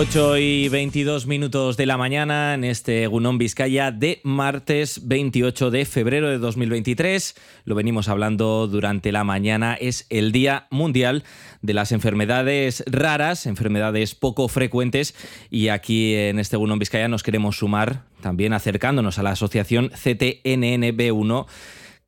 8 y 22 minutos de la mañana en este Gunón Vizcaya de martes 28 de febrero de 2023. Lo venimos hablando durante la mañana. Es el Día Mundial de las Enfermedades Raras, enfermedades poco frecuentes. Y aquí en este Gunón Vizcaya nos queremos sumar también acercándonos a la asociación CTNNB1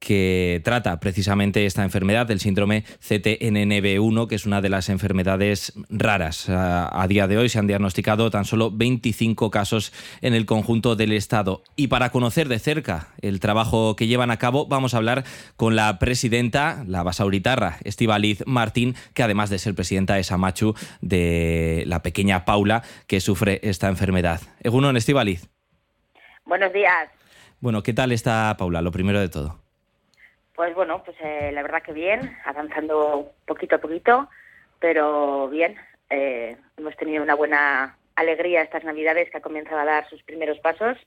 que trata precisamente esta enfermedad, del síndrome CTNNB1, que es una de las enfermedades raras. A, día de hoy se han diagnosticado tan solo 25 casos en el conjunto del Estado. Y para conocer de cerca el trabajo que llevan a cabo, vamos a hablar con la presidenta, la basauritarra, Estivaliz Martín, que además de ser presidenta es amachu de la pequeña Paula que sufre esta enfermedad. Egunon, Estivaliz. Buenos días. Bueno, ¿qué tal está Paula? Lo primero de todo. Pues bueno, pues eh, la verdad que bien, avanzando poquito a poquito, pero bien. Eh, hemos tenido una buena alegría estas Navidades que ha comenzado a dar sus primeros pasos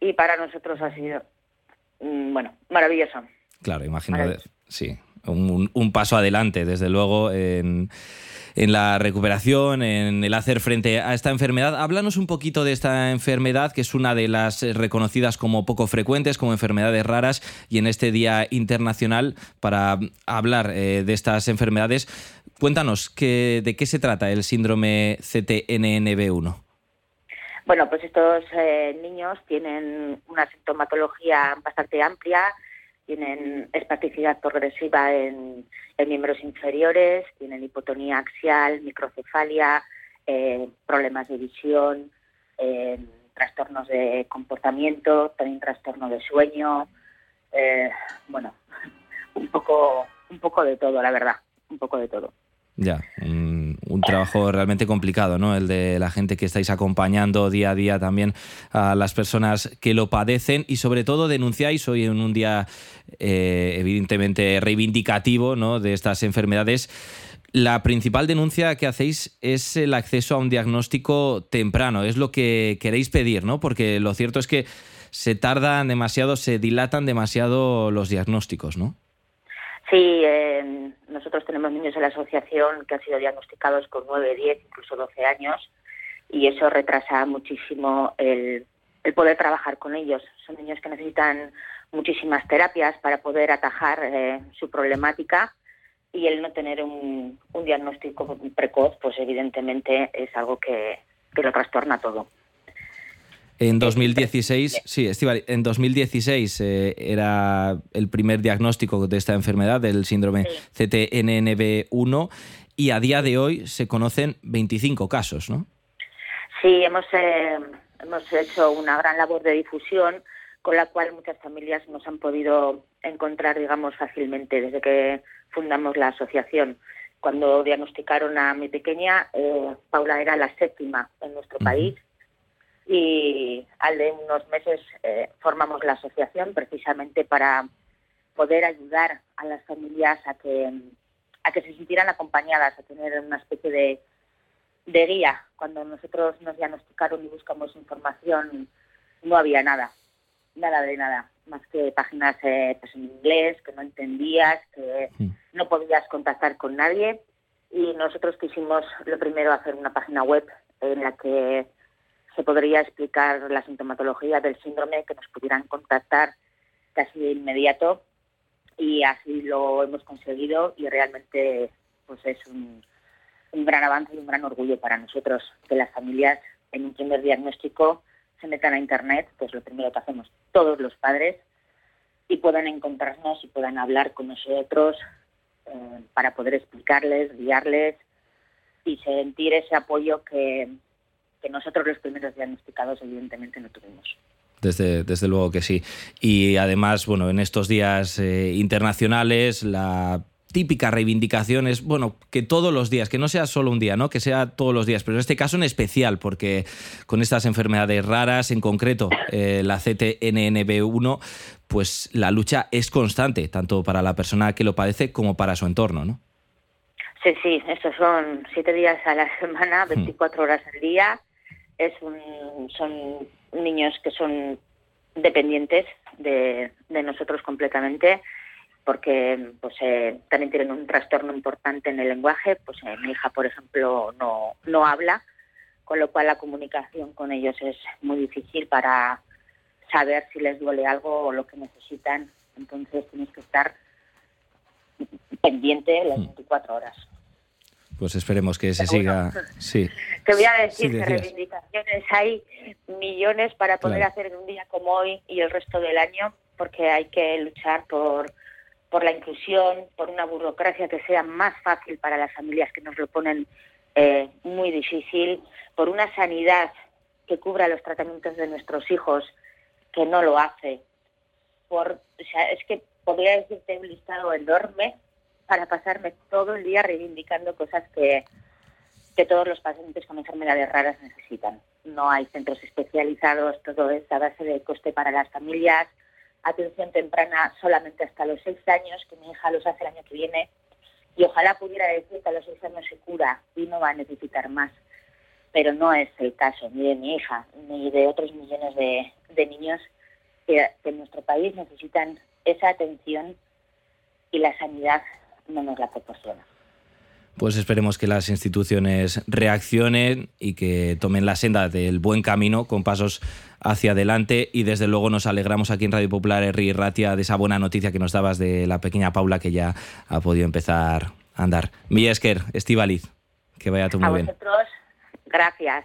y para nosotros ha sido, mm, bueno, maravilloso. Claro, imagino, sí, un, paso adelante, desde luego, en, en, la recuperación, en el hacer frente a esta enfermedad. Háblanos un poquito de esta enfermedad, que es una de las reconocidas como poco frecuentes, como enfermedades raras, y en este Día Internacional, para hablar eh, de estas enfermedades, cuéntanos que, de qué se trata el síndrome CTNNB1. Bueno, pues estos eh, niños tienen una sintomatología bastante amplia, tienen espasticidad progresiva en, miembros inferiores, tienen hipotonía axial, microcefalia, eh, problemas de visión, eh, trastornos de comportamiento, también trastorno de sueño, eh, bueno, un poco, un poco de todo, la verdad, un poco de todo. Ya, trabajo realmente complicado, ¿no? El de la gente que estáis acompañando día a día también a las personas que lo padecen y sobre todo denunciáis hoy en un día eh, evidentemente reivindicativo ¿no? de estas enfermedades. La principal denuncia que hacéis es el acceso a un diagnóstico temprano, es lo que queréis pedir, ¿no? Porque lo cierto es que se tardan demasiado, se dilatan demasiado los diagnósticos, ¿no? Sí, eh, nosotros tenemos niños en la asociación que han sido diagnosticados con 9, 10, incluso 12 años y eso retrasa muchísimo el, poder trabajar con ellos. Son niños que necesitan muchísimas terapias para poder atajar eh, su problemática y el no tener un, diagnóstico precoz, pues evidentemente es algo que, que lo trastorna todo. En 2016, sí, en 2016 eh, era el primer diagnóstico de esta enfermedad, del síndrome CTNNB1, y a día de hoy se conocen 25 casos, ¿no? Sí, hemos, eh, hemos hecho una gran labor de difusión con la cual muchas familias nos han podido encontrar, digamos, fácilmente desde que fundamos la asociación. Cuando diagnosticaron a mi pequeña, eh, Paula era la séptima en nuestro país y al de unos meses eh, formamos la asociación precisamente para poder ayudar a las familias a que a que se sintieran acompañadas, a tener una especie de, de guía. Cuando nosotros nos diagnosticaron y buscamos información, no había nada, nada de nada, más que páginas eh, pues en inglés que no entendías, que no podías contactar con nadie. Y nosotros quisimos lo primero hacer una página web en la que se podría explicar la sintomatología del síndrome, que nos pudieran contactar casi de inmediato y así lo hemos conseguido y realmente pues es un, gran avance y un gran orgullo para nosotros que las familias en un primer diagnóstico se metan a internet, pues lo primero que hacemos todos los padres y puedan encontrarnos y puedan hablar con nosotros eh, para poder explicarles, guiarles y sentir ese apoyo que, que nosotros los primeros diagnosticados evidentemente no tuvimos. Desde, desde luego que sí. Y además, bueno, en estos días eh, internacionales, la típica reivindicación es, bueno, que todos los días, que no sea solo un día, ¿no? Que sea todos los días, pero en este caso en especial, porque con estas enfermedades raras, en concreto eh, la CTNNB1, pues la lucha es constante, tanto para la persona que lo padece como para su entorno, ¿no? Sí, sí, estos son siete días a la semana, 24 horas al día, es un, son niños que son dependientes de, nosotros completamente porque pues eh, también tienen un trastorno importante en el lenguaje pues eh, mi hija por ejemplo no no habla con lo cual la comunicación con ellos es muy difícil para saber si les duele algo o lo que necesitan. Entonces tienes que estar pendiente las 24 hmm. horas. Pues esperemos que se siga. Sí. Te voy a decir que reivindicaciones hay millones para poder hacer un día como hoy y el resto del año, porque hay que luchar por, por la inclusión, por una burocracia que sea más fácil para las familias que nos lo ponen eh, muy difícil, por una sanidad que cubra los tratamientos de nuestros hijos, que no lo hace. Por, o sea, es que podría decirte un listado enorme para pasarme todo el día reivindicando cosas que, que todos los pacientes con enfermedades raras necesitan. No hay centros especializados, todo es a base de coste para las familias, atención temprana solamente hasta los seis años, que mi hija los hace el año que viene, y ojalá pudiera decir que a los seis años se cura y no va a necesitar más. Pero no es el caso ni de mi hija ni de otros millones de, de niños que, que en nuestro país necesitan esa atención y la sanidad no nos la proporciona. Pues esperemos que las instituciones reaccionen y que tomen la senda del buen camino con pasos hacia adelante y desde luego nos alegramos aquí en Radio Popular Erri Ratia de esa buena noticia que nos dabas de la pequeña Paula que ya ha podido empezar a andar. Milla Esker, Estivaliz, que vaya todo muy a vosotros, Gracias.